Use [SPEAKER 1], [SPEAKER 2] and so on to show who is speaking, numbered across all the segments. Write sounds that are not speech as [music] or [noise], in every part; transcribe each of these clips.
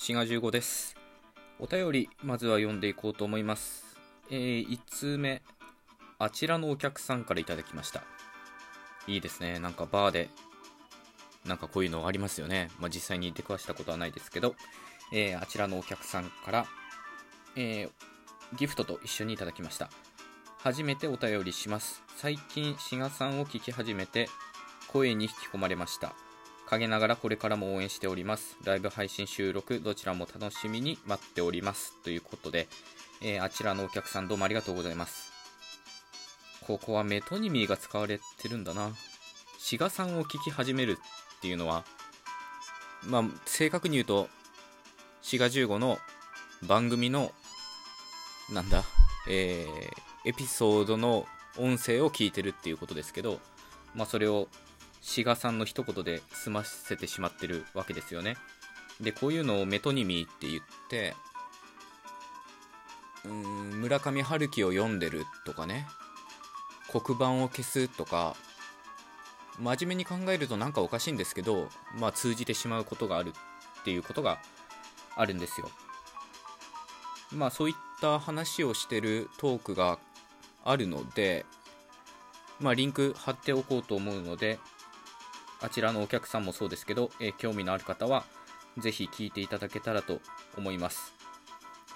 [SPEAKER 1] 滋賀15です。お便り、まずは読んでいこうと思います。えー、1通目、あちらのお客さんからいただきました。いいですね。なんかバーで、なんかこういうのありますよね。まあ、実際に出くわしたことはないですけど、えー、あちらのお客さんから、えー、ギフトと一緒にいただきました。初めてお便りします。最近、志賀さんを聞き始めて、声に引き込まれました。陰ながらこれからも応援しております。ライブ配信収録、どちらも楽しみに待っております。ということで、えーあちらのお客さんどうもありがとうございます。ここはメトニミーが使われてるんだな。志賀さんを聞き始めるっていうのは、まあ、正確に言うと、志賀15の番組の、なんだ、えーエピソードの音声を聞いてるっていうことですけど、まあ、それを志賀さんの一言で済ませてしまってるわけですよね。で、こういうのをメトニミーって言って、うーん、村上春樹を読んでるとかね、黒板を消すとか、真面目に考えるとなんかおかしいんですけど、まあ通じてしまうことがあるっていうことがあるんですよ。まあそういった話をしてるトークがあるので、まあリンク貼っておこうと思うので、あちらのお客さんもそうですけど、えー興味のある方は、ぜひ聞いていただけたらと思います。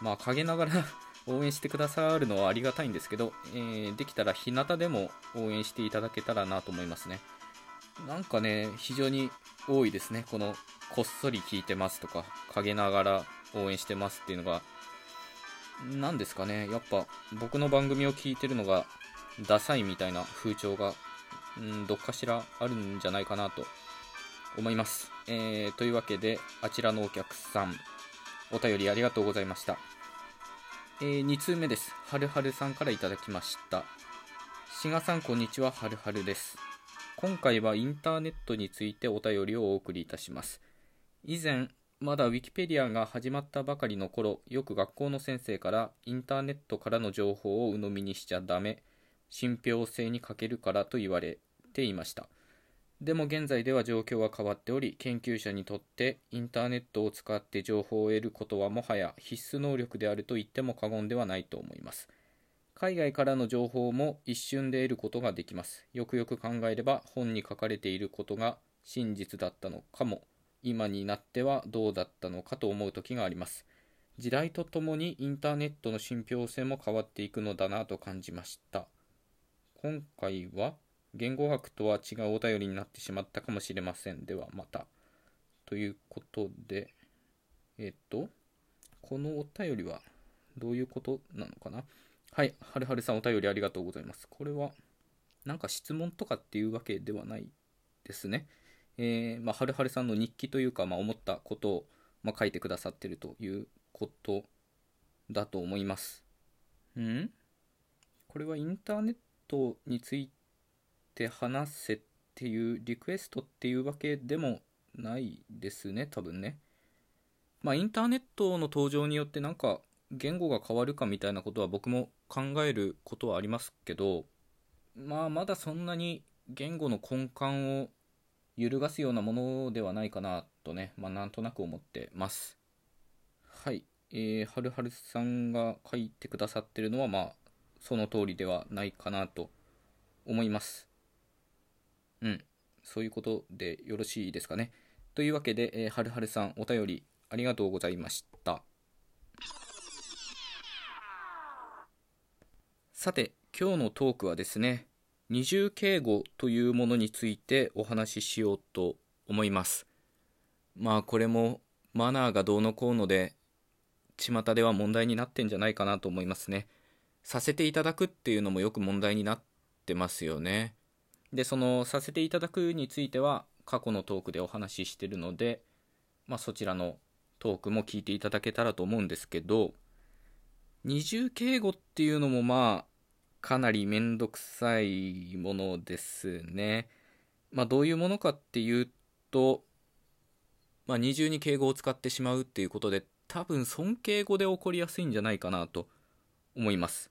[SPEAKER 1] まあ、陰ながら [laughs] 応援してくださるのはありがたいんですけど、えーできたら日向でも応援していただけたらなと思いますね。なんかね、非常に多いですね。この、こっそり聞いてますとか、陰ながら応援してますっていうのが、なんですかね。やっぱ、僕の番組を聞いてるのが、ダサいみたいな風潮がうん、どっかしらあるんじゃないかなと思います。えーというわけで、あちらのお客さん、お便りありがとうございました。え2通目です。はるはるさんからいただきました。しがさん、こんにちは。はるはるです。今回はインターネットについてお便りをお送りいたします。以前、まだウィキペディアが始まったばかりの頃、よく学校の先生からインターネットからの情報を鵜呑みにしちゃダメ、信憑性に欠けるからと言われていました。でも現在では状況は変わっており、研究者にとってインターネットを使って情報を得ることはもはや必須能力であると言っても過言ではないと思います。海外からの情報も一瞬で得ることができます。よくよく考えれば本に書かれていることが真実だったのかも、今になってはどうだったのかと思う時があります。時代とともにインターネットの信憑性も変わっていくのだなと感じました。今回は言語学とは違うお便りになってしまったかもしれません。ではまた。ということで、えっと、このお便りはどういうことなのかな？はい、はるはるさんお便りありがとうございます。これは、なんか質問とかっていうわけではないですね。えー、まあ、はるはるさんの日記というか、まあ、思ったことを、まあ、書いてくださってるということだと思います。ん？これはインターネットについて話せっていうリクエストっていうわけでもないですね、多分ね。まあ、インターネットの登場によってなんか言語が変わるかみたいなことは僕も考えることはありますけど、まあ、まだそんなに言語の根幹を揺るがすようなものではないかなとね、まあ、なんとなく思ってます。はい。えー、はるはるさんが書いてくださってるのは、まあ、その通りではないかなと思います。うん。そういうことでよろしいですかね。というわけで、えーはるはるさん、お便りありがとうございました。さて、今日のトークはですね、二重敬語というものについてお話ししようと思います。まあ、これもマナーがどうのこうので、巷では問題になってんじゃないかなと思いますね。させていただくっていうのもよく問題になってますよね。で、そのさせていただくについては過去のトークでお話ししてるので、まあそちらのトークも聞いていただけたらと思うんですけど、二重敬語っていうのもまあかなりめんどくさいものですね。まあどういうものかっていうと、まあ二重に敬語を使ってしまうっていうことで多分尊敬語で起こりやすいんじゃないかなと思います。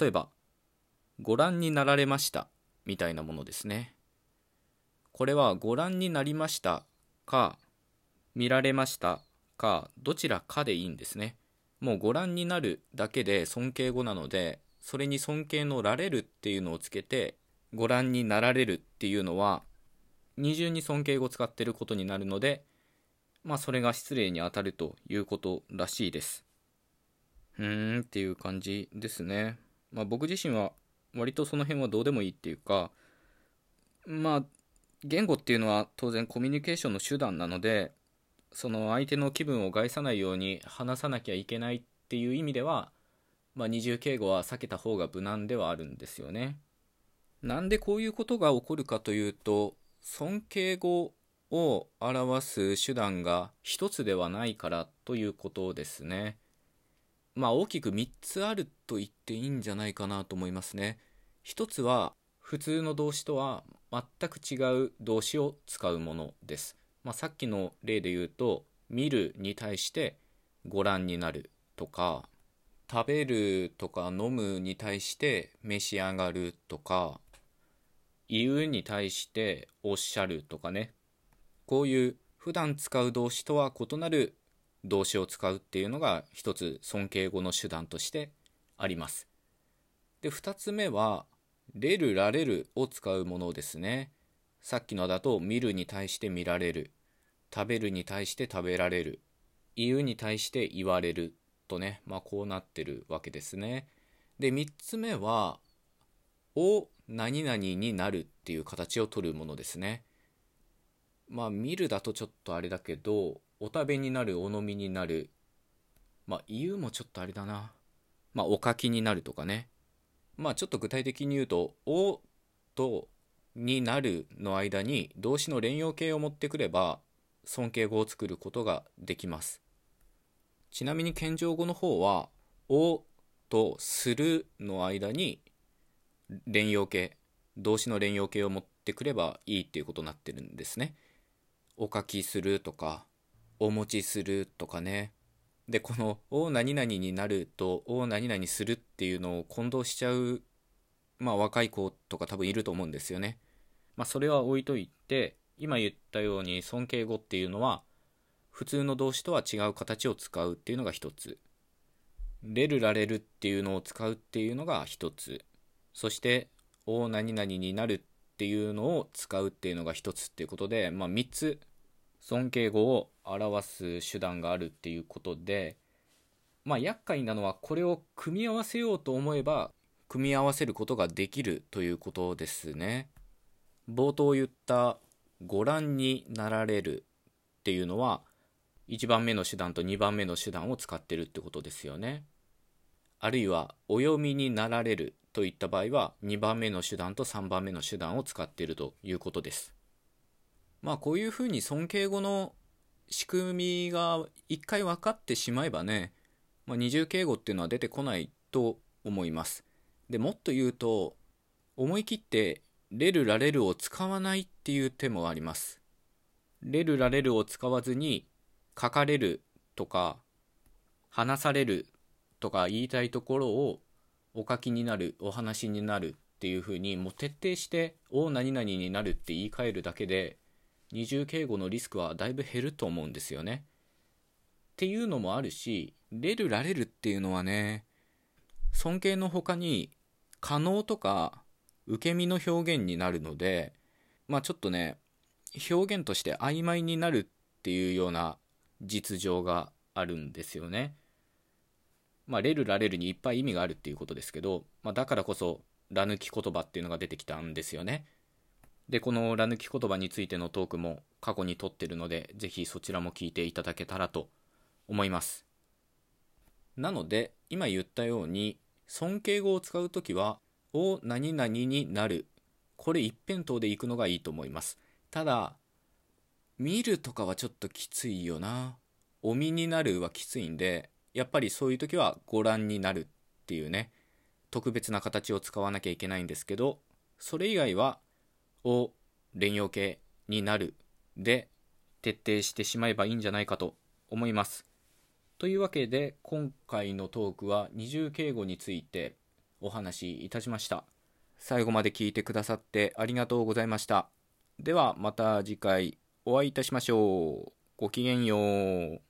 [SPEAKER 1] 例えば、ご覧になられましたみたいなものですね。これはご覧になりましたか、見られましたか？どちらかでいいんですね。もうご覧になるだけで尊敬語なのでそれに尊敬のられるっていうのをつけてご覧になられるっていうのは二重に尊敬語を使ってることになるのでまあそれが失礼にあたるということらしいです。うーんっていう感じですね。まあ僕自身は割とその辺はどうでもいいっていうかまあ言語っていうのは当然コミュニケーションの手段なのでその相手の気分を害さないように話さなきゃいけないっていう意味では、まあ、二重敬語は避けた方が無難ではあるんですよね。なんでこういうことが起こるかというと尊敬語を表す手段が一つではないからということですね。まあ大きく3つあると言っていいんじゃないかなと思いますね。一つは普通の動詞とは全く違う動詞を使うものです。まあ、さっきの例で言うと見るに対してご覧になるとか食べるとか飲むに対して召し上がるとか言うに対しておっしゃるとかねこういう普段使う動詞とは異なる動詞を使うっていうのが一つ尊敬語の手段としてありますで2つ目はれるられるを使うものですね。さっきのだと見るに対して見られる。食べるに対して食べられる。言うに対して言われるとね。まあこうなってるわけですね。で3つ目は「を何々になる」っていう形をとるものですね。まあ見るだとちょっとあれだけどお食べになるお飲みになる。まあ言うもちょっとあれだな。まあお書きになるとかね。まあちょっと具体的に言うと「お」と「になる」の間に動詞の連用形を持ってくれば尊敬語を作ることができます。ちなみに謙譲語の方は「お」と「する」の間に連用形動詞の連用形を持ってくればいいっていうことになってるんですね。お書きするとかお持ちするとかね。でこの「お何々になる」と「お何々する」っていうのを混同しちゃうまあ若い子とか多分いると思うんですよね。まあそれは置いといて今言ったように尊敬語っていうのは普通の動詞とは違う形を使うっていうのが一つ。れるられるっていうのを使うっていうのが一つ。そして「お何々になる」っていうのを使うっていうのが一つっていうことでまあ3つ尊敬語を表す手段があるっていうことでまあ厄介なのはこれを組み合わせようと思えば組み合わせることができるということですね。冒頭言ったご覧になられるっていうのは1番目の手段と2番目の手段を使ってるってことですよね。あるいはお読みになられるといった場合は2番目の手段と3番目の手段を使っているということです。まあこういうふうに尊敬語の仕組みが一回分かってしまえばね、まあ、二重敬語っていうのは出てこないと思います。でもっと言うと思い切ってレルラレルを使わないっていう手もあります。レルラレルを使わずに書かれるとか話されるとか言いたいところをお書きになるお話になるっていうふうにもう徹底して「お何々になる」って言い換えるだけで二重敬語のリスクはだいぶ減ると思うんですよね。っていうのもあるし、れるられるっていうのはね、尊敬の他に可能とか受け身の表現になるので、まあちょっとね、表現として曖昧になるっていうような実情があるんですよね。まあ、レルラレルにいっぱい意味があるっていうことですけど、まあ、だからこそ、ら抜き言葉っていうのが出てきたんですよね。で、このら抜き言葉についてのトークも過去に撮ってるので、ぜひそちらも聞いていただけたらと思います。なので、今言ったように、尊敬語を使うときは、お何々になる。これ一辺倒でいくのがいいと思います。ただ、見るとかはちょっときついよな。お見になるはきついんで、やっぱりそういう時はご覧になるっていうね、特別な形を使わなきゃいけないんですけど、それ以外はを連用形になるで徹底してしまえばいいんじゃないかと思います。というわけで今回のトークは二重敬語についてお話しいたしました。最後まで聞いてくださってありがとうございました。ではまた次回お会いいたしましょう。ごきげんよう。